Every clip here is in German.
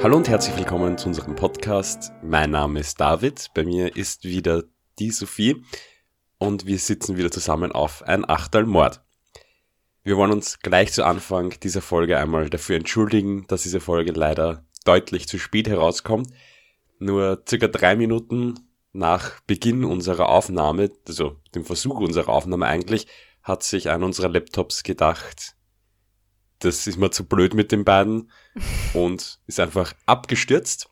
Hallo und herzlich willkommen zu unserem Podcast. Mein Name ist David, bei mir ist wieder die Sophie und wir sitzen wieder zusammen auf ein Achtel Mord. Wir wollen uns gleich zu Anfang dieser Folge einmal dafür entschuldigen, dass diese Folge leider deutlich zu spät herauskommt. Nur circa drei Minuten nach Beginn unserer Aufnahme, also dem Versuch unserer Aufnahme eigentlich, hat sich einer unserer Laptops gedacht, das ist mir zu blöd mit den beiden und ist einfach abgestürzt.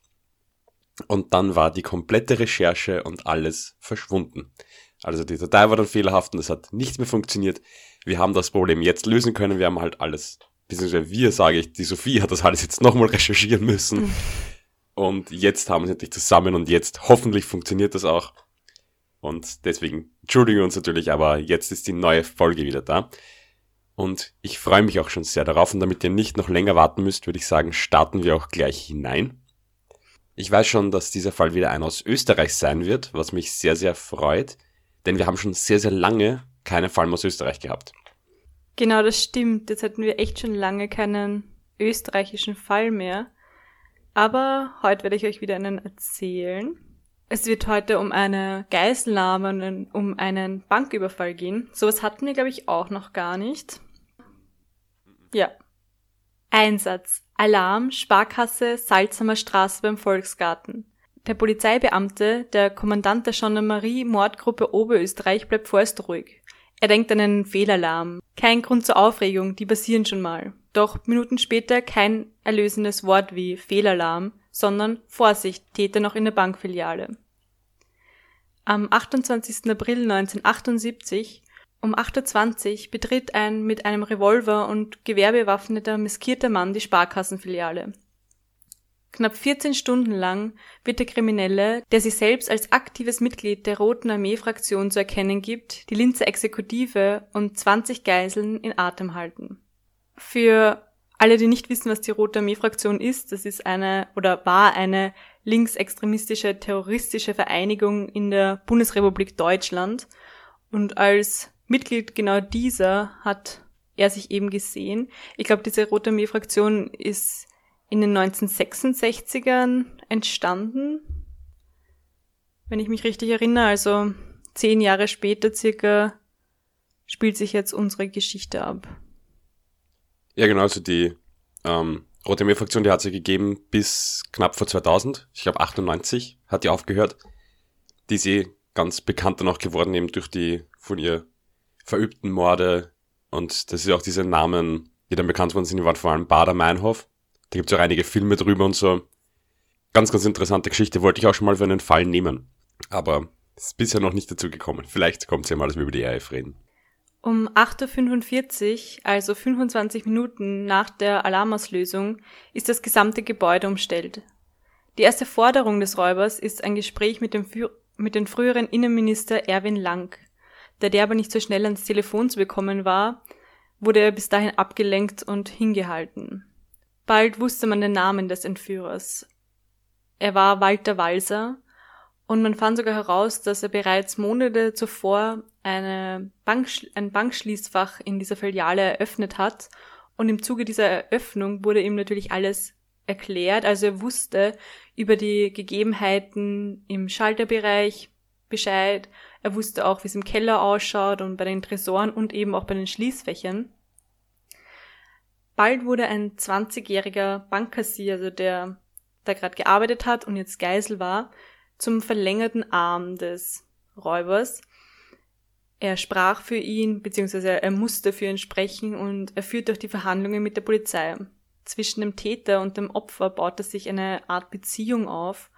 Und dann war die komplette Recherche und alles verschwunden. Also die Datei war dann fehlerhaft und es hat nichts mehr funktioniert. Wir haben das Problem jetzt lösen können. Wir haben halt alles, beziehungsweise wir, sage ich, die Sophie hat das alles jetzt nochmal recherchieren müssen. Und jetzt haben wir es endlich zusammen und jetzt hoffentlich funktioniert das auch. Und deswegen entschuldigen wir uns natürlich, aber jetzt ist die neue Folge wieder da. Und ich freue mich auch schon sehr darauf. Und damit ihr nicht noch länger warten müsst, würde ich sagen, starten wir auch gleich hinein. Ich weiß schon, dass dieser Fall wieder ein aus Österreich sein wird, was mich sehr, sehr freut. Denn wir haben schon sehr, sehr lange keinen Fall aus Österreich gehabt. Genau, das stimmt. Jetzt hatten wir echt schon lange keinen österreichischen Fall mehr. Aber heute werde ich euch wieder einen erzählen. Es wird heute um eine Geiselnahme und um einen Banküberfall gehen. Sowas hatten wir, glaube ich, auch noch gar nicht. Ja. Einsatz. Alarm, Sparkasse, Salzhammer Straße beim Volksgarten. Der Polizeibeamte, der Kommandant der Gendarmerie-Mordgruppe Oberösterreich, bleibt vorerst ruhig. Er denkt an einen Fehlalarm. Kein Grund zur Aufregung, die passieren schon mal. Doch Minuten später kein erlösendes Wort wie Fehlalarm, sondern Vorsicht, Täter noch in der Bankfiliale. Am 28. April 1978 um 8.20 Uhr betritt ein mit einem Revolver und Gewehr bewaffneter, maskierter Mann die Sparkassenfiliale. Knapp 14 Stunden lang wird der Kriminelle, der sich selbst als aktives Mitglied der Roten Armee-Fraktion zu erkennen gibt, die Linzer Exekutive und 20 Geiseln in Atem halten. Für alle, die nicht wissen, was die Rote Armee-Fraktion ist, das ist eine oder war eine linksextremistische terroristische Vereinigung in der Bundesrepublik Deutschland. Und als Mitglied genau dieser hat er sich eben gesehen. Ich glaube, diese Rote Armee-Fraktion ist in den 1966ern entstanden. Wenn ich mich richtig erinnere, also zehn Jahre später circa spielt sich jetzt unsere Geschichte ab. Ja, genau, also die ähm, Rote Armee-Fraktion, die hat sie gegeben bis knapp vor 2000. Ich glaube 98 hat die aufgehört. Die ist eh ganz bekannt dann auch geworden, eben durch die von ihr verübten Morde. Und das ist auch diese Namen, die dann bekannt worden sind, die waren vor allem Bader Meinhof. Da gibt es auch einige Filme drüber und so. Ganz, ganz interessante Geschichte. Wollte ich auch schon mal für einen Fall nehmen. Aber ist bisher noch nicht dazu gekommen. Vielleicht kommt es ja mal, dass wir über die RF reden. Um 8.45 Uhr, also 25 Minuten nach der Alarmauslösung, ist das gesamte Gebäude umstellt. Die erste Forderung des Räubers ist ein Gespräch mit dem, mit dem früheren Innenminister Erwin Lang. Da der aber nicht so schnell ans Telefon zu bekommen war, wurde er bis dahin abgelenkt und hingehalten. Bald wusste man den Namen des Entführers. Er war Walter Walser, und man fand sogar heraus, dass er bereits Monate zuvor eine Bank, ein Bankschließfach in dieser Filiale eröffnet hat. Und im Zuge dieser Eröffnung wurde ihm natürlich alles erklärt. Also er wusste über die Gegebenheiten im Schalterbereich Bescheid. Er wusste auch, wie es im Keller ausschaut und bei den Tresoren und eben auch bei den Schließfächern. Bald wurde ein 20-jähriger Bankkassier, also der da gerade gearbeitet hat und jetzt Geisel war, zum verlängerten Arm des Räubers. Er sprach für ihn, beziehungsweise er musste für ihn sprechen und er führte auch die Verhandlungen mit der Polizei. Zwischen dem Täter und dem Opfer baute sich eine Art Beziehung auf.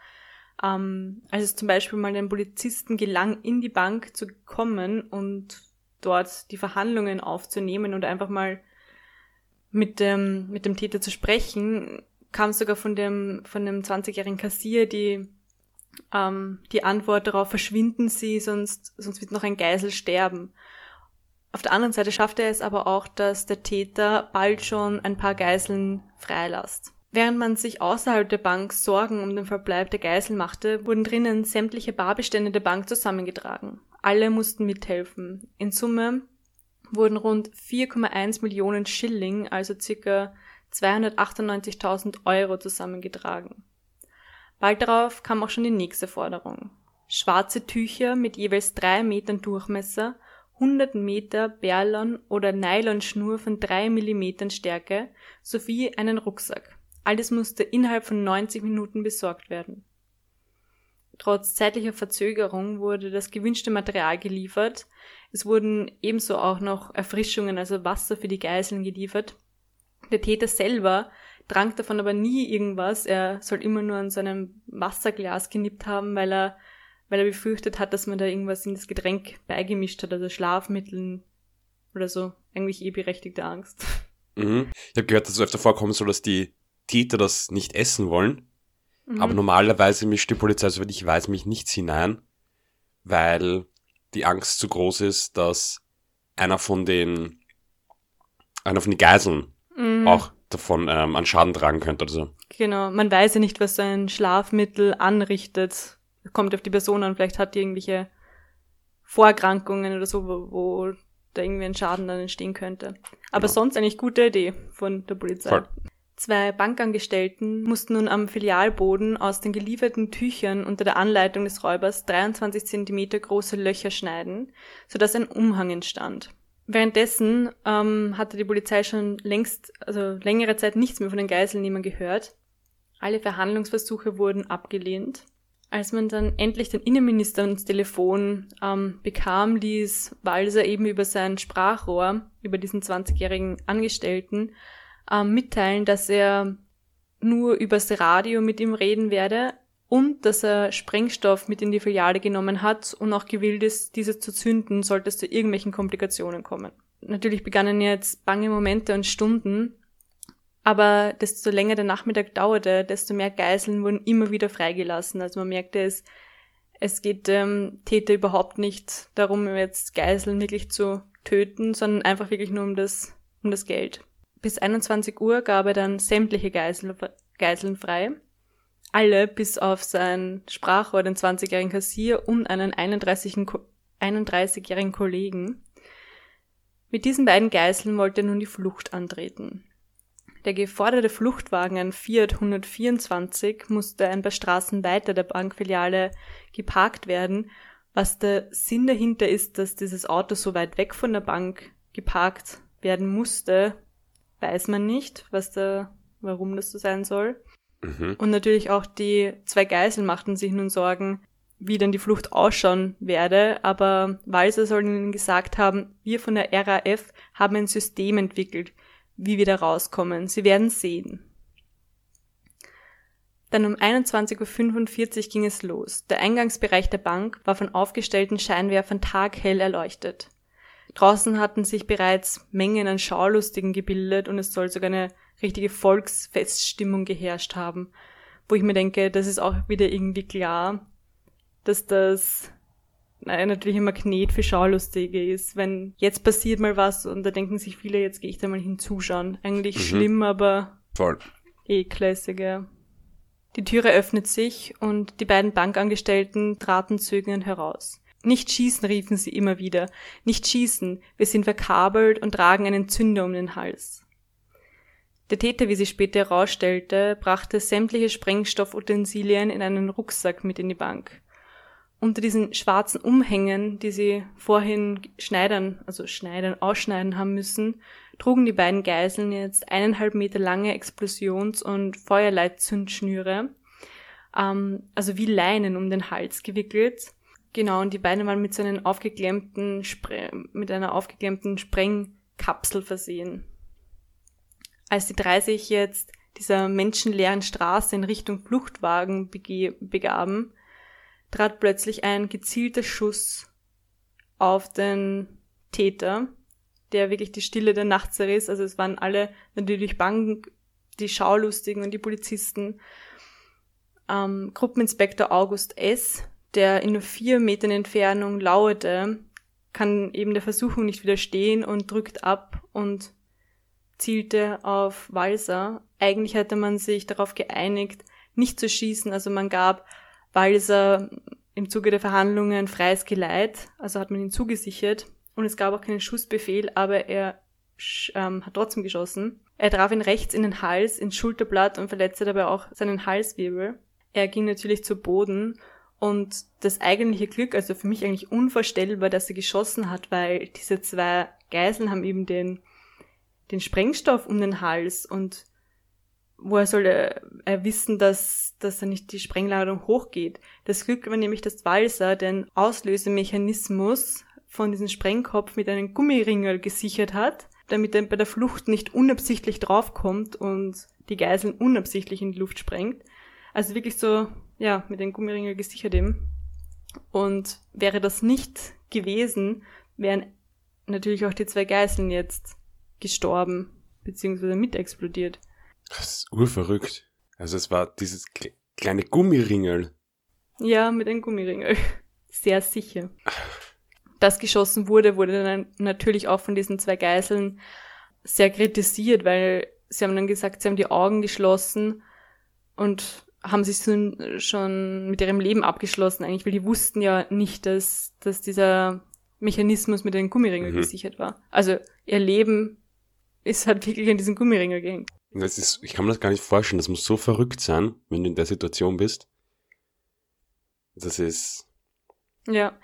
Ähm, als es zum Beispiel mal den Polizisten gelang, in die Bank zu kommen und dort die Verhandlungen aufzunehmen und einfach mal mit dem, mit dem Täter zu sprechen, kam sogar von dem, von dem 20-jährigen Kassier die ähm, die Antwort darauf, verschwinden Sie, sonst, sonst wird noch ein Geisel sterben. Auf der anderen Seite schaffte er es aber auch, dass der Täter bald schon ein paar Geiseln freilässt. Während man sich außerhalb der Bank Sorgen um den Verbleib der Geiseln machte, wurden drinnen sämtliche Barbestände der Bank zusammengetragen. Alle mussten mithelfen. In Summe wurden rund 4,1 Millionen Schilling, also circa 298.000 Euro zusammengetragen. Bald darauf kam auch schon die nächste Forderung. Schwarze Tücher mit jeweils drei Metern Durchmesser, 100 Meter Perlon- oder Nylonschnur von drei Millimetern Stärke sowie einen Rucksack. Alles musste innerhalb von 90 Minuten besorgt werden. Trotz zeitlicher Verzögerung wurde das gewünschte Material geliefert. Es wurden ebenso auch noch Erfrischungen, also Wasser für die Geiseln geliefert. Der Täter selber trank davon aber nie irgendwas. Er soll immer nur an seinem Wasserglas genippt haben, weil er, weil er befürchtet hat, dass man da irgendwas in das Getränk beigemischt hat, also Schlafmitteln oder so. Eigentlich eh berechtigte Angst. Mhm. Ich habe gehört, dass es öfter vorkommen soll, dass die Täter das nicht essen wollen. Mhm. Aber normalerweise mischt die Polizei, soweit ich weiß, mich nichts hinein, weil die Angst zu groß ist, dass einer von den, einer von den Geiseln mhm. auch davon ähm, an Schaden tragen könnte oder so. Genau, man weiß ja nicht, was so ein Schlafmittel anrichtet. Kommt auf die Person an, vielleicht hat die irgendwelche Vorerkrankungen oder so, wo, wo da irgendwie ein Schaden dann entstehen könnte. Aber genau. sonst eigentlich gute Idee von der Polizei. Voll. Zwei Bankangestellten mussten nun am Filialboden aus den gelieferten Tüchern unter der Anleitung des Räubers 23 Zentimeter große Löcher schneiden, sodass ein Umhang entstand. Währenddessen ähm, hatte die Polizei schon längst, also längere Zeit nichts mehr von den Geiselnehmern gehört. Alle Verhandlungsversuche wurden abgelehnt. Als man dann endlich den Innenminister ins Telefon ähm, bekam, ließ Walser eben über sein Sprachrohr, über diesen 20-jährigen Angestellten, ähm, mitteilen, dass er nur übers Radio mit ihm reden werde, und dass er Sprengstoff mit in die Filiale genommen hat und auch gewillt ist, diese zu zünden, sollte es zu irgendwelchen Komplikationen kommen. Natürlich begannen jetzt bange Momente und Stunden, aber desto länger der Nachmittag dauerte, desto mehr Geiseln wurden immer wieder freigelassen. Also man merkte es, es geht ähm, Täter überhaupt nicht darum, jetzt Geiseln wirklich zu töten, sondern einfach wirklich nur um das, um das Geld. Bis 21 Uhr gab er dann sämtliche Geisel, Geiseln frei alle bis auf sein Sprachrohr, den 20-jährigen Kassier und einen 31-jährigen Kollegen. Mit diesen beiden Geiseln wollte er nun die Flucht antreten. Der geforderte Fluchtwagen, ein Fiat 124, musste ein paar Straßen weiter der Bankfiliale geparkt werden. Was der Sinn dahinter ist, dass dieses Auto so weit weg von der Bank geparkt werden musste, weiß man nicht, was da, warum das so sein soll. Mhm. Und natürlich auch die zwei Geiseln machten sich nun Sorgen, wie denn die Flucht ausschauen werde, aber Walser soll ihnen gesagt haben, wir von der RAF haben ein System entwickelt, wie wir da rauskommen. Sie werden sehen. Dann um 21.45 Uhr ging es los. Der Eingangsbereich der Bank war von aufgestellten Scheinwerfern taghell erleuchtet. Draußen hatten sich bereits Mengen an Schaulustigen gebildet und es soll sogar eine richtige Volksfeststimmung geherrscht haben, wo ich mir denke, das ist auch wieder irgendwie klar, dass das nein, natürlich ein Magnet für Schaulustige ist. Wenn jetzt passiert mal was und da denken sich viele, jetzt gehe ich da mal hinzuschauen. Eigentlich mhm. schlimm, aber Voll. eh classic, Die Türe öffnet sich und die beiden Bankangestellten traten zögernd heraus. Nicht schießen, riefen sie immer wieder. Nicht schießen, wir sind verkabelt und tragen einen Zünder um den Hals. Der Täter, wie sich später herausstellte, brachte sämtliche Sprengstoffutensilien in einen Rucksack mit in die Bank. Unter diesen schwarzen Umhängen, die sie vorhin schneidern, also schneidern, ausschneiden haben müssen, trugen die beiden Geiseln jetzt eineinhalb Meter lange Explosions- und Feuerleitzündschnüre, ähm, also wie Leinen um den Hals gewickelt. Genau, und die beiden waren mit so einem aufgeklemmten, Spre mit einer aufgeklemmten Sprengkapsel versehen. Als die drei sich jetzt dieser menschenleeren Straße in Richtung Fluchtwagen begaben, trat plötzlich ein gezielter Schuss auf den Täter, der wirklich die Stille der Nacht zerriss. Also es waren alle natürlich bang, die Schaulustigen und die Polizisten. Ähm, Gruppeninspektor August S., der in nur vier Metern Entfernung lauerte, kann eben der Versuchung nicht widerstehen und drückt ab und zielte auf Walser. Eigentlich hatte man sich darauf geeinigt, nicht zu schießen. Also man gab Walser im Zuge der Verhandlungen freies Geleit, also hat man ihn zugesichert. Und es gab auch keinen Schussbefehl, aber er ähm, hat trotzdem geschossen. Er traf ihn rechts in den Hals, ins Schulterblatt und verletzte dabei auch seinen Halswirbel. Er ging natürlich zu Boden und das eigentliche Glück, also für mich eigentlich unvorstellbar, dass er geschossen hat, weil diese zwei Geiseln haben eben den, den Sprengstoff um den Hals und woher soll er, er wissen, dass, dass er nicht die Sprengladung hochgeht? Das Glück war nämlich, dass Walser den Auslösemechanismus von diesem Sprengkopf mit einem Gummiringel gesichert hat, damit er bei der Flucht nicht unabsichtlich draufkommt und die Geiseln unabsichtlich in die Luft sprengt. Also wirklich so, ja, mit dem Gummiringel gesichert eben. Und wäre das nicht gewesen, wären natürlich auch die zwei Geiseln jetzt gestorben, beziehungsweise mit explodiert. Das ist urverrückt. Also es war dieses kleine Gummiringel. Ja, mit einem Gummiringel. Sehr sicher. Das geschossen wurde, wurde dann natürlich auch von diesen zwei Geiseln sehr kritisiert, weil sie haben dann gesagt, sie haben die Augen geschlossen und haben sich schon mit ihrem Leben abgeschlossen eigentlich, weil die wussten ja nicht, dass, dass dieser Mechanismus mit den Gummiringel mhm. gesichert war. Also ihr Leben ist halt wirklich an diesen Gummiringel gehängt. Das ist, ich kann mir das gar nicht vorstellen. Das muss so verrückt sein, wenn du in der Situation bist. Das ist. Ja.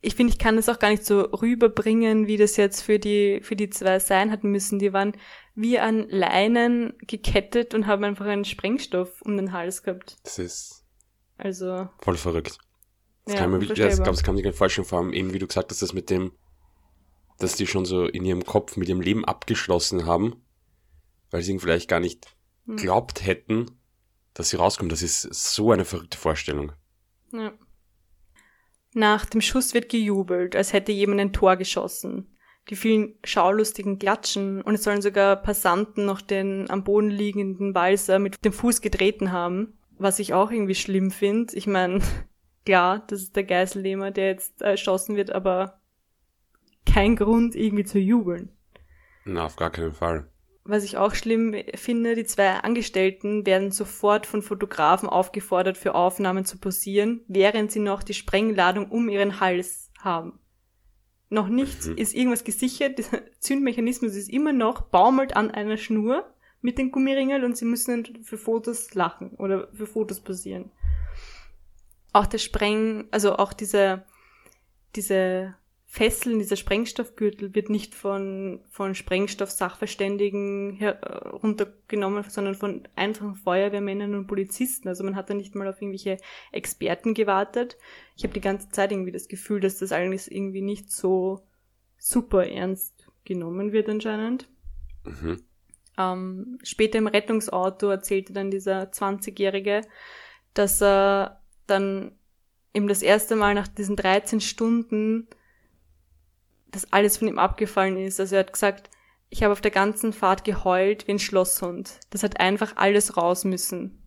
Ich finde, ich kann das auch gar nicht so rüberbringen, wie das jetzt für die, für die zwei sein hat müssen. Die waren wie an Leinen gekettet und haben einfach einen Sprengstoff um den Hals gehabt. Das ist. Also. Voll verrückt. Das ja, kann man, das, das kann man sich gar nicht vorstellen, vor allem eben, wie du gesagt hast, das mit dem, dass die schon so in ihrem Kopf mit ihrem Leben abgeschlossen haben weil sie ihn vielleicht gar nicht hm. glaubt hätten, dass sie rauskommt. Das ist so eine verrückte Vorstellung. Ja. Nach dem Schuss wird gejubelt, als hätte jemand ein Tor geschossen. Die vielen schaulustigen Klatschen und es sollen sogar Passanten noch den am Boden liegenden Walser mit dem Fuß getreten haben, was ich auch irgendwie schlimm finde. Ich meine, klar, das ist der Geiselnehmer, der jetzt erschossen wird, aber kein Grund irgendwie zu jubeln. Na, auf gar keinen Fall was ich auch schlimm finde, die zwei Angestellten werden sofort von Fotografen aufgefordert, für Aufnahmen zu posieren, während sie noch die Sprengladung um ihren Hals haben. Noch nicht mhm. ist irgendwas gesichert, der Zündmechanismus ist immer noch, baumelt an einer Schnur mit den Gummiringeln und sie müssen für Fotos lachen oder für Fotos posieren. Auch der Spreng, also auch diese, diese Fesseln, dieser Sprengstoffgürtel wird nicht von, von Sprengstoff-Sachverständigen runtergenommen, sondern von einfachen Feuerwehrmännern und Polizisten. Also man hat da nicht mal auf irgendwelche Experten gewartet. Ich habe die ganze Zeit irgendwie das Gefühl, dass das alles irgendwie nicht so super ernst genommen wird anscheinend. Mhm. Ähm, später im Rettungsauto erzählte dann dieser 20-Jährige, dass er dann eben das erste Mal nach diesen 13 Stunden dass alles von ihm abgefallen ist. Also er hat gesagt, ich habe auf der ganzen Fahrt geheult wie ein Schlosshund. Das hat einfach alles raus müssen.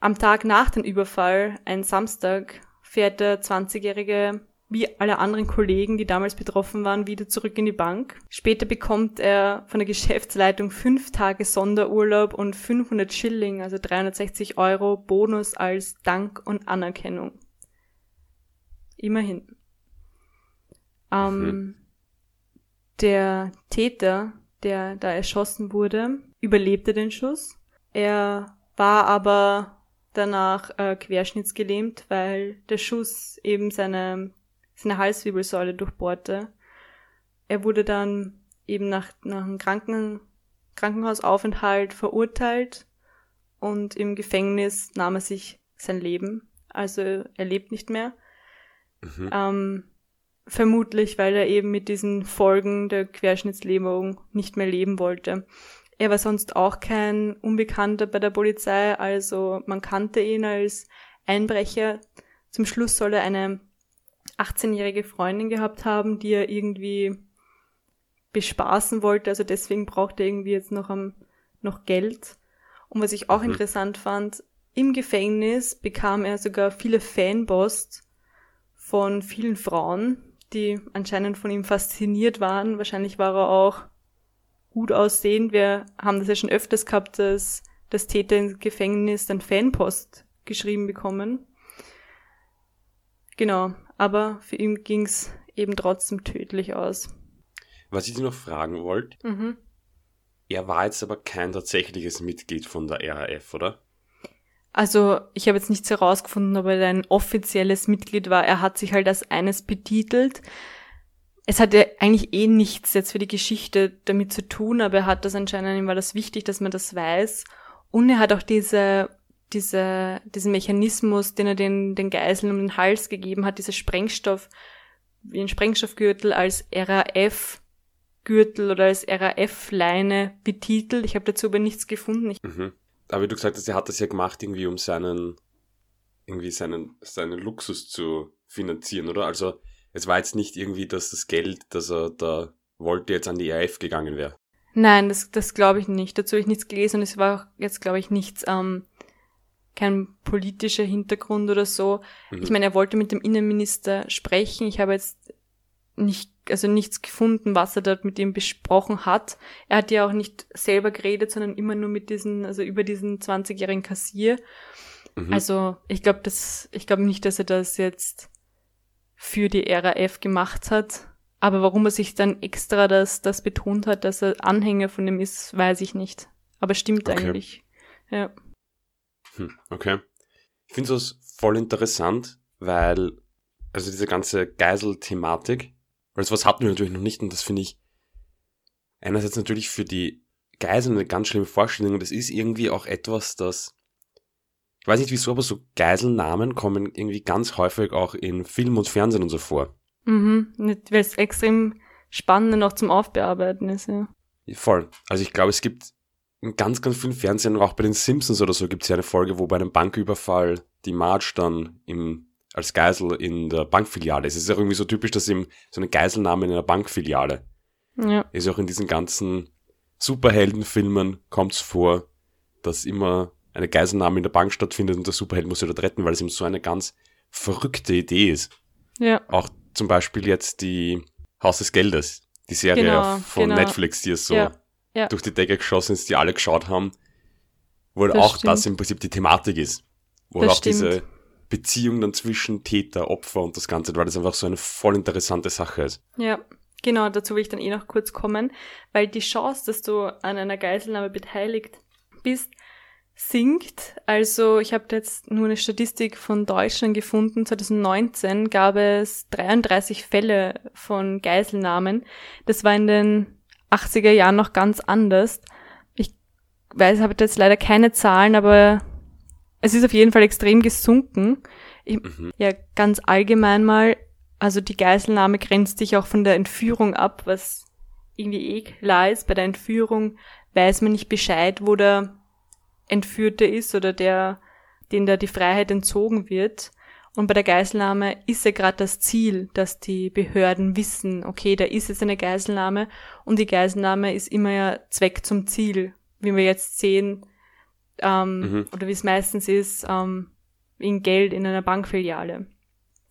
Am Tag nach dem Überfall, ein Samstag, fährt der 20-Jährige wie alle anderen Kollegen, die damals betroffen waren, wieder zurück in die Bank. Später bekommt er von der Geschäftsleitung fünf Tage Sonderurlaub und 500 Schilling, also 360 Euro Bonus als Dank und Anerkennung. Immerhin. Ähm, mhm. Der Täter, der da erschossen wurde, überlebte den Schuss. Er war aber danach äh, querschnittsgelähmt, weil der Schuss eben seine, seine Halswirbelsäule durchbohrte. Er wurde dann eben nach, nach einem Kranken, Krankenhausaufenthalt verurteilt und im Gefängnis nahm er sich sein Leben. Also er lebt nicht mehr. Mhm. Ähm, Vermutlich, weil er eben mit diesen Folgen der Querschnittslähmung nicht mehr leben wollte. Er war sonst auch kein Unbekannter bei der Polizei, also man kannte ihn als Einbrecher. Zum Schluss soll er eine 18-jährige Freundin gehabt haben, die er irgendwie bespaßen wollte, also deswegen brauchte er irgendwie jetzt noch, am, noch Geld. Und was ich auch mhm. interessant fand, im Gefängnis bekam er sogar viele Fanpost von vielen Frauen, die anscheinend von ihm fasziniert waren. Wahrscheinlich war er auch gut aussehend. Wir haben das ja schon öfters gehabt, dass das Täter im Gefängnis dann Fanpost geschrieben bekommen. Genau, aber für ihn ging's eben trotzdem tödlich aus. Was ich dir noch fragen wollte, Mhm. er war jetzt aber kein tatsächliches Mitglied von der RAF, oder? Also, ich habe jetzt nichts herausgefunden, ob er ein offizielles Mitglied war. Er hat sich halt als eines betitelt. Es hat ja eigentlich eh nichts jetzt für die Geschichte damit zu tun, aber er hat das anscheinend, ihm war das wichtig, dass man das weiß. Und er hat auch diese, diese, diesen Mechanismus, den er den, den Geiseln um den Hals gegeben hat, dieser Sprengstoff, wie ein Sprengstoffgürtel als RAF-Gürtel oder als RAF-Leine betitelt. Ich habe dazu aber nichts gefunden. Ich, Mhm. Aber wie du gesagt hast, er hat das ja gemacht, irgendwie um seinen, irgendwie seinen, seinen Luxus zu finanzieren, oder? Also, es war jetzt nicht irgendwie, dass das Geld, das er da wollte, jetzt an die RAF gegangen wäre. Nein, das, das glaube ich nicht. Dazu habe ich nichts gelesen und es war auch jetzt, glaube ich, nichts, ähm, kein politischer Hintergrund oder so. Mhm. Ich meine, er wollte mit dem Innenminister sprechen. Ich habe jetzt nicht, also nichts gefunden, was er dort mit ihm besprochen hat. Er hat ja auch nicht selber geredet, sondern immer nur mit diesen, also über diesen 20-jährigen Kassier. Mhm. Also ich glaube, das, ich glaube nicht, dass er das jetzt für die RAF gemacht hat. Aber warum er sich dann extra das, das betont hat, dass er Anhänger von dem ist, weiß ich nicht. Aber stimmt Okay. eigentlich. Ja. Hm, okay. Ich finde das voll interessant, weil, also diese ganze Geisel-Thematik, weil das hatten wir natürlich noch nicht und das finde ich einerseits natürlich für die Geiseln eine ganz schlimme Vorstellung und es ist irgendwie auch etwas, das, ich weiß nicht wieso, aber so Geiselnamen kommen irgendwie ganz häufig auch in Film und Fernsehen und so vor. Mhm. Weil es extrem spannend noch zum Aufbearbeiten ist, ja. Voll. Also ich glaube, es gibt in ganz, ganz vielen Fernsehen, auch bei den Simpsons oder so, gibt es ja eine Folge, wo bei einem Banküberfall die Marge dann im, als Geisel in der Bankfiliale. Es ist auch irgendwie so typisch, dass ihm so eine Geiselnahme in einer Bankfiliale Ja. ist. Auch in diesen ganzen Superheldenfilmen kommt es vor, dass immer eine Geiselnahme in der Bank stattfindet und der Superheld muss sie dort retten, weil es ihm so eine ganz verrückte Idee ist. Ja. Auch zum Beispiel jetzt die Haus des Geldes, die Serie Genau, von genau. Netflix, die ist so Ja. Ja. durch die Decke geschossen ist, die alle geschaut haben, wo Das auch stimmt. das im Prinzip die Thematik ist. Wo Das auch diese stimmt. Beziehung dann zwischen Täter, Opfer und das Ganze, weil das einfach so eine voll interessante Sache ist. Ja, genau, dazu will ich dann eh noch kurz kommen, weil die Chance, dass du an einer Geiselnahme beteiligt bist, sinkt. Also ich habe jetzt nur eine Statistik von Deutschland gefunden. 2019 gab es 33 Fälle von Geiselnahmen. Das war in den 80er Jahren noch ganz anders. Ich weiß, habe jetzt leider keine Zahlen, aber es ist auf jeden Fall extrem gesunken. Ich, Mhm. ja, ganz allgemein mal, also die Geiselnahme grenzt sich auch von der Entführung ab, was irgendwie eh klar ist. Bei der Entführung weiß man nicht Bescheid, wo der Entführte ist oder der, den da die Freiheit entzogen wird. Und bei der Geiselnahme ist ja gerade das Ziel, dass die Behörden wissen, okay, da ist jetzt eine Geiselnahme und die Geiselnahme ist immer ja Zweck zum Ziel. Wie wir jetzt sehen, ähm, Mhm. oder wie es meistens ist, ähm, wegen Geld in einer Bankfiliale.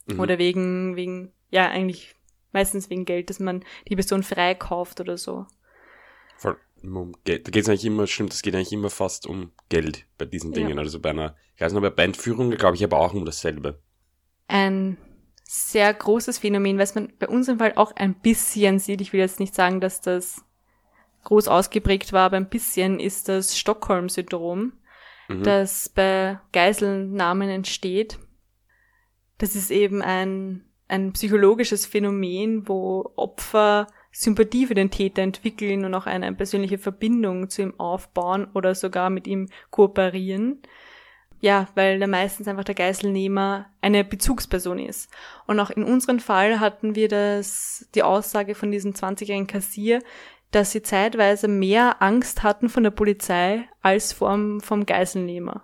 Mhm. Oder wegen, wegen, ja, eigentlich meistens wegen Geld, dass man die Person freikauft oder so. Voll. Um Geld. Da geht es eigentlich immer, stimmt, es geht eigentlich immer fast um Geld bei diesen Ja. Dingen. Also bei einer, ich weiß nicht, bei Entführung glaube ich aber auch um dasselbe. Ein sehr großes Phänomen, was man bei unserem Fall auch ein bisschen sieht. Ich will jetzt nicht sagen, dass das groß ausgeprägt war, aber ein bisschen ist das Stockholm-Syndrom, Mhm. das bei Geiselnahmen entsteht. Das ist eben ein, ein psychologisches Phänomen, wo Opfer Sympathie für den Täter entwickeln und auch eine persönliche Verbindung zu ihm aufbauen oder sogar mit ihm kooperieren. Ja, weil da meistens einfach der Geiselnehmer eine Bezugsperson ist. Und auch in unserem Fall hatten wir das, die Aussage von diesem 20-jährigen Kassier, dass sie zeitweise mehr Angst hatten von der Polizei als vom, vom Geiselnehmer.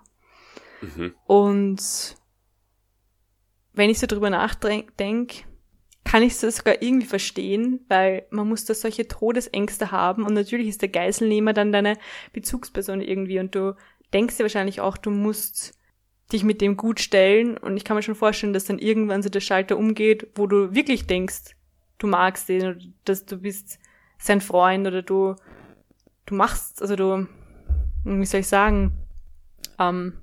Mhm. Und wenn ich so drüber nachdenke, kann ich es sogar irgendwie verstehen, weil man muss da solche Todesängste haben und natürlich ist der Geiselnehmer dann deine Bezugsperson irgendwie und du denkst dir wahrscheinlich auch, du musst dich mit dem gut stellen und ich kann mir schon vorstellen, dass dann irgendwann so der Schalter umgeht, wo du wirklich denkst, du magst den oder dass du bist sein Freund oder du du machst, also du, wie soll ich sagen, ähm,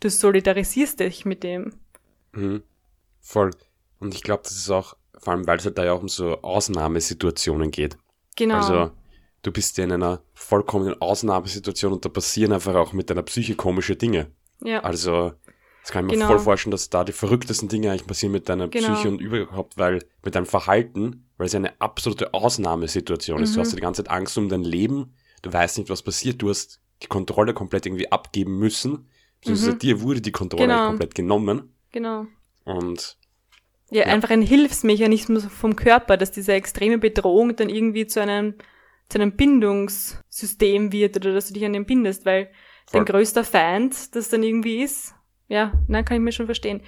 du solidarisierst dich mit dem. Mhm. Voll. Und ich glaube, das ist auch, vor allem weil es halt da ja auch um so Ausnahmesituationen geht. Genau. Also du bist ja in einer vollkommenen Ausnahmesituation und da passieren einfach auch mit deiner Psyche komische Dinge. ja. Also das kann ich mir Genau. voll vorstellen, dass da die verrücktesten Dinge eigentlich passieren mit deiner Genau. Psyche und überhaupt, weil mit deinem Verhalten, weil es eine absolute Ausnahmesituation ist. Du Mhm. hast ja die ganze Zeit Angst um dein Leben, du weißt nicht, was passiert, du hast die Kontrolle komplett irgendwie abgeben müssen. Beziehungsweise Mhm. dir wurde die Kontrolle Genau. komplett genommen. genau. Und Ja, Ja. einfach ein Hilfsmechanismus vom Körper, dass diese extreme Bedrohung dann irgendwie zu einem, zu einem Bindungssystem wird oder dass du dich an den bindest, weil Voll. dein größter Feind das dann irgendwie ist. Ja, nein, kann ich mir schon verstehen.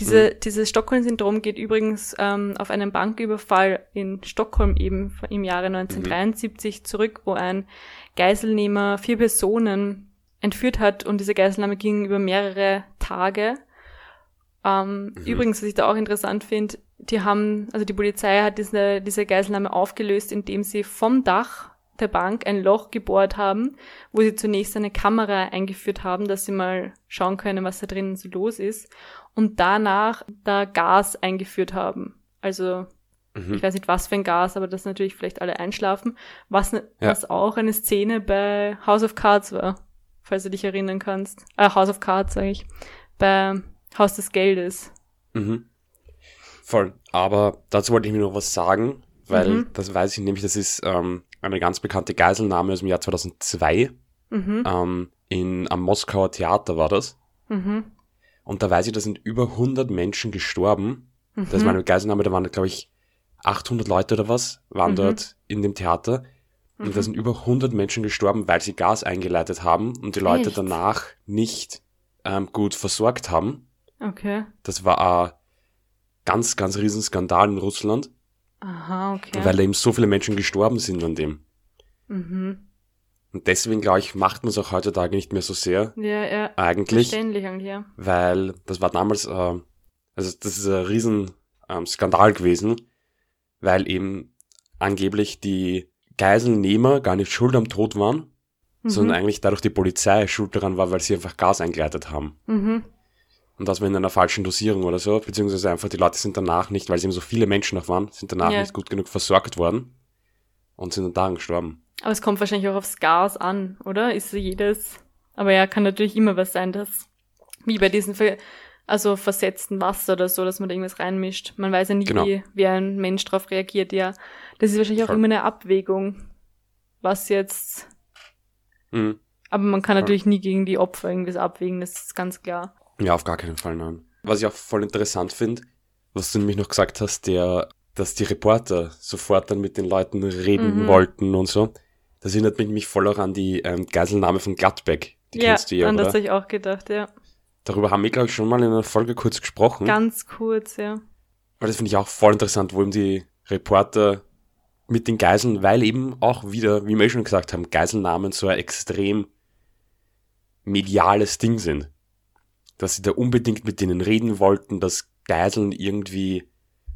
Diese, Mhm. Dieses Stockholm-Syndrom geht übrigens ähm, auf einen Banküberfall in Stockholm eben im Jahre 1973 zurück, wo ein Geiselnehmer vier Personen entführt hat und diese Geiselnahme ging über mehrere Tage. Ähm, Mhm. Übrigens, was ich da auch interessant finde, die haben, also die Polizei hat diese, diese Geiselnahme aufgelöst, indem sie vom Dach der Bank ein Loch gebohrt haben, wo sie zunächst eine Kamera eingeführt haben, dass sie mal schauen können, was da drinnen so los ist, und danach da Gas eingeführt haben. Also mhm. ich weiß nicht, was für ein Gas, aber dass natürlich vielleicht alle einschlafen, was, ne, Ja. was auch eine Szene bei House of Cards war, falls du dich erinnern kannst. Äh, House of Cards, sage ich. Bei Haus des Geldes. Mhm. Voll. Aber dazu wollte ich mir noch was sagen, weil Mhm. das weiß ich nämlich, das ist ähm, eine ganz bekannte Geiselnahme aus dem Jahr 2002. Mhm. Ähm, in, am Moskauer Theater war das. Mhm. Und da weiß ich, da sind über 100 Menschen gestorben. Mhm. Das war eine Geiselnahme, da waren, glaube ich, 800 Leute oder was, waren Mhm. dort in dem Theater. Und da Mhm. sind über 100 Menschen gestorben, weil sie Gas eingeleitet haben und die Leute Echt? danach nicht ähm, gut versorgt haben. Okay. Das war ein ganz, ganz riesen Skandal in Russland, Aha, okay. weil da eben so viele Menschen gestorben sind an dem. mhm. Und deswegen, glaube ich, macht man es auch heutzutage nicht mehr so sehr, Ja, ja. eigentlich. Verständlich eigentlich, ja. weil das war damals, äh, also das ist ein riesen ähm, Skandal gewesen, weil eben angeblich die Geiselnehmer gar nicht schuld am Tod waren, Mhm. sondern eigentlich dadurch die Polizei schuld daran war, weil sie einfach Gas eingeleitet haben. Mhm. Und das war in einer falschen Dosierung oder so, beziehungsweise einfach die Leute sind danach nicht, weil es eben so viele Menschen noch waren, sind danach Ja. nicht gut genug versorgt worden und sind dann daran gestorben. Aber es kommt wahrscheinlich auch aufs Gas an, oder? Ist so jedes. Aber ja, kann natürlich immer was sein, dass, wie bei diesen ver also versetzten Wasser oder so, dass man da irgendwas reinmischt. Man weiß ja nie, Genau. wie, wie ein Mensch darauf reagiert, ja. Das ist wahrscheinlich auch Voll. immer eine Abwägung, was jetzt, Mhm. aber man kann Voll. natürlich nie gegen die Opfer irgendwas abwägen, das ist ganz klar. Ja, auf gar keinen Fall, nein. Was ich auch voll interessant finde, was du nämlich noch gesagt hast, der, dass die Reporter sofort dann mit den Leuten reden Mhm. wollten und so. Das erinnert mich voll auch an die ähm, Geiselnahme von Gladbeck. Die ja, kennst du ja, an das habe ich auch gedacht, ja. Darüber haben wir, glaube ich, schon mal in einer Folge kurz gesprochen. Ganz kurz, ja. Weil das finde ich auch voll interessant, wo eben die Reporter mit den Geiseln, weil eben auch wieder, wie wir eh schon gesagt haben, Geiselnahmen so ein extrem mediales Ding sind. Dass sie da unbedingt mit denen reden wollten, dass Geiseln irgendwie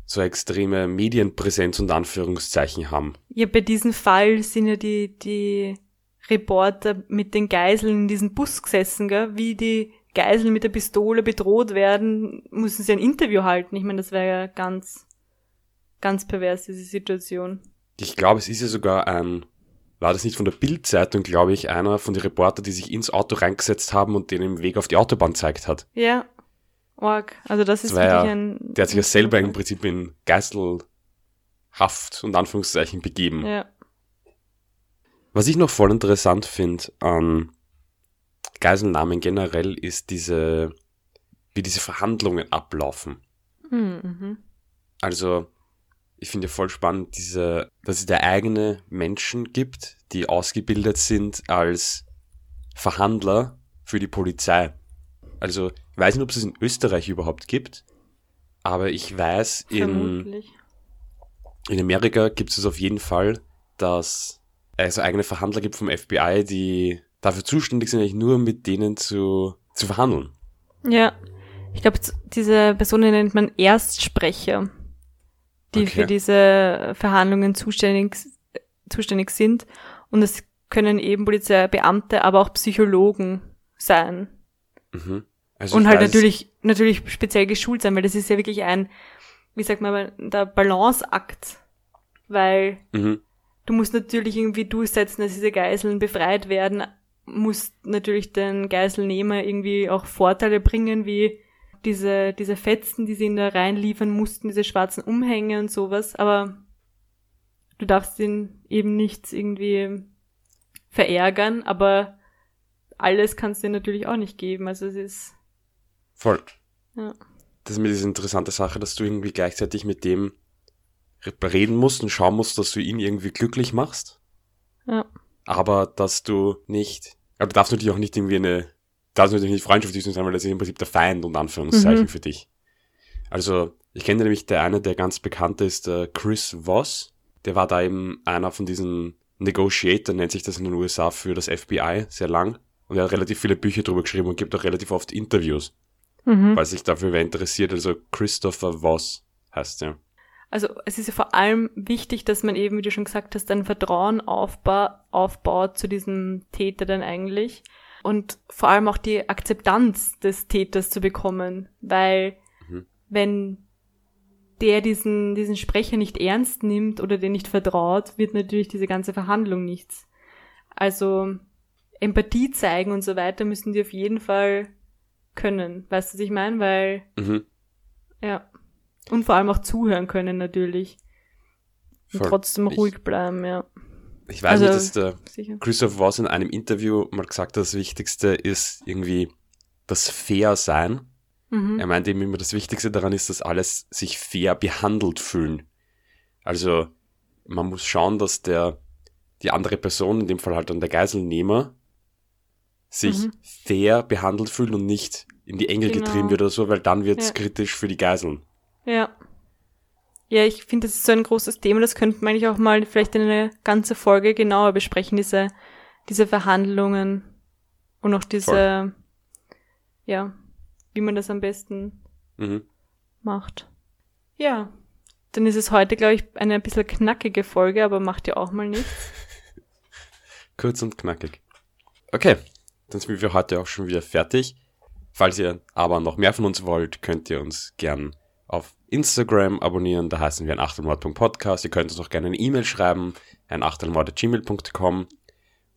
so extreme Medienpräsenz und Anführungszeichen haben. Ja, bei diesem Fall sind ja die, die Reporter mit den Geiseln in diesem Bus gesessen, gell? Wie die Geiseln mit der Pistole bedroht werden, müssen sie ein Interview halten. Ich meine, das wäre ja ganz, ganz pervers, diese Situation. Ich glaube, es ist ja sogar ein, war das nicht von der Bildzeitung, glaube ich, einer von den Reporter, die sich ins Auto reingesetzt haben und denen den Weg auf die Autobahn zeigt hat. Ja, org. Also das ist Das wirklich ja- ein... Der hat sich ja selber im Prinzip in Geiselhaft und Anführungszeichen begeben. Ja. Was ich noch voll interessant finde an Geiselnahmen generell ist diese, wie diese Verhandlungen ablaufen. Hm, Mhm. Also, ich finde voll spannend, diese, dass es da eigene Menschen gibt, die ausgebildet sind als Verhandler für die Polizei. Also, ich weiß nicht, ob es es in Österreich überhaupt gibt, aber ich weiß, in, in Amerika gibt es auf jeden Fall, dass es eigene Verhandler gibt vom FBI, die dafür zuständig sind, eigentlich nur mit denen zu, zu verhandeln. Ja. Ich glaube, diese Personen nennt man Erstsprecher, die Okay. für diese Verhandlungen zuständig, zuständig sind. Und es können eben Polizeibeamte, aber auch Psychologen sein. Mhm. Also Und halt weiß- natürlich, natürlich speziell geschult sein, weil das ist ja wirklich ein, wie sagt man, der Balanceakt. Weil Mhm. du musst natürlich irgendwie durchsetzen, dass diese Geiseln befreit werden, musst natürlich den Geiselnehmer irgendwie auch Vorteile bringen, wie diese, diese Fetzen, die sie ihn da reinliefern mussten, diese schwarzen Umhänge und sowas, aber du darfst ihn eben nicht irgendwie verärgern, aber alles kannst du dir natürlich auch nicht geben, also es ist. Voll. Ja. Das ist mir diese interessante Sache, dass du irgendwie gleichzeitig mit dem reden musst und schauen musst, dass du ihn irgendwie glücklich machst. Ja. Aber dass du nicht, aber du darfst natürlich auch nicht irgendwie eine, darfst natürlich nicht freundschaftlich sein, weil das ist im Prinzip der Feind und Anführungszeichen Mhm. für dich. Also, ich kenne nämlich der eine, der ganz bekannt ist, äh, Chris Voss. Der war da eben einer von diesen Negotiator, nennt sich das in den USA für das FBI, sehr lang. Und er hat relativ viele Bücher drüber geschrieben und gibt auch relativ oft Interviews, Mhm. falls sich dafür wer interessiert. Also Christopher Voss heißt er. Also es ist ja vor allem wichtig, dass man eben, wie du schon gesagt hast, ein Vertrauen aufba aufbaut zu diesem Täter dann eigentlich. Und vor allem auch die Akzeptanz des Täters zu bekommen. Weil Mhm. wenn der diesen, diesen Sprecher nicht ernst nimmt oder den nicht vertraut, wird natürlich diese ganze Verhandlung nichts. Also Empathie zeigen und so weiter müssen die auf jeden Fall können. Weißt du, was ich meine? Weil Mhm. ja. Und vor allem auch zuhören können natürlich. Und Voll. trotzdem Ich- ruhig bleiben, ja. Ich weiß Also- nicht, dass der Sicher. Christoph Voss in einem Interview mal gesagt hat, das Wichtigste ist irgendwie das Fair sein. Mhm. Er meint eben immer, das Wichtigste daran ist, dass alles sich fair behandelt fühlen. Also man muss schauen, dass der die andere Person, in dem Fall halt dann der Geiselnehmer, sich Mhm. fair behandelt fühlt und nicht in die Enge Genau. getrieben wird oder so, weil dann wird es Ja. kritisch für die Geiseln. Ja. Ja, ich finde, das ist so ein großes Thema, das könnte man eigentlich auch mal vielleicht in eine ganze Folge genauer besprechen, diese, diese Verhandlungen und auch diese, ja, wie man das am besten Mhm. macht. Ja. Dann ist es heute, glaube ich, eine ein bisschen knackige Folge, aber macht ja auch mal nichts. Kurz und knackig. Okay, dann sind wir heute auch schon wieder fertig. Falls ihr aber noch mehr von uns wollt, könnt ihr uns gern auf Instagram abonnieren. Da heißen wir ein Achtelmord.podcast. Ihr könnt uns auch gerne eine E-Mail schreiben, ein achtelmord.gmail.com.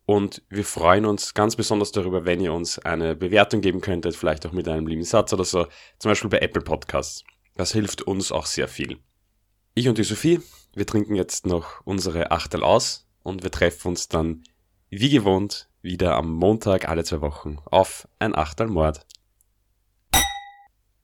Und wir freuen uns ganz besonders darüber, wenn ihr uns eine Bewertung geben könntet, vielleicht auch mit einem lieben Satz oder so, zum Beispiel bei Apple Podcasts. Das hilft uns auch sehr viel. Ich und die Sophie, wir trinken jetzt noch unsere Achtel aus und wir treffen uns dann wie gewohnt wieder am Montag alle zwei Wochen auf ein Achtelmord.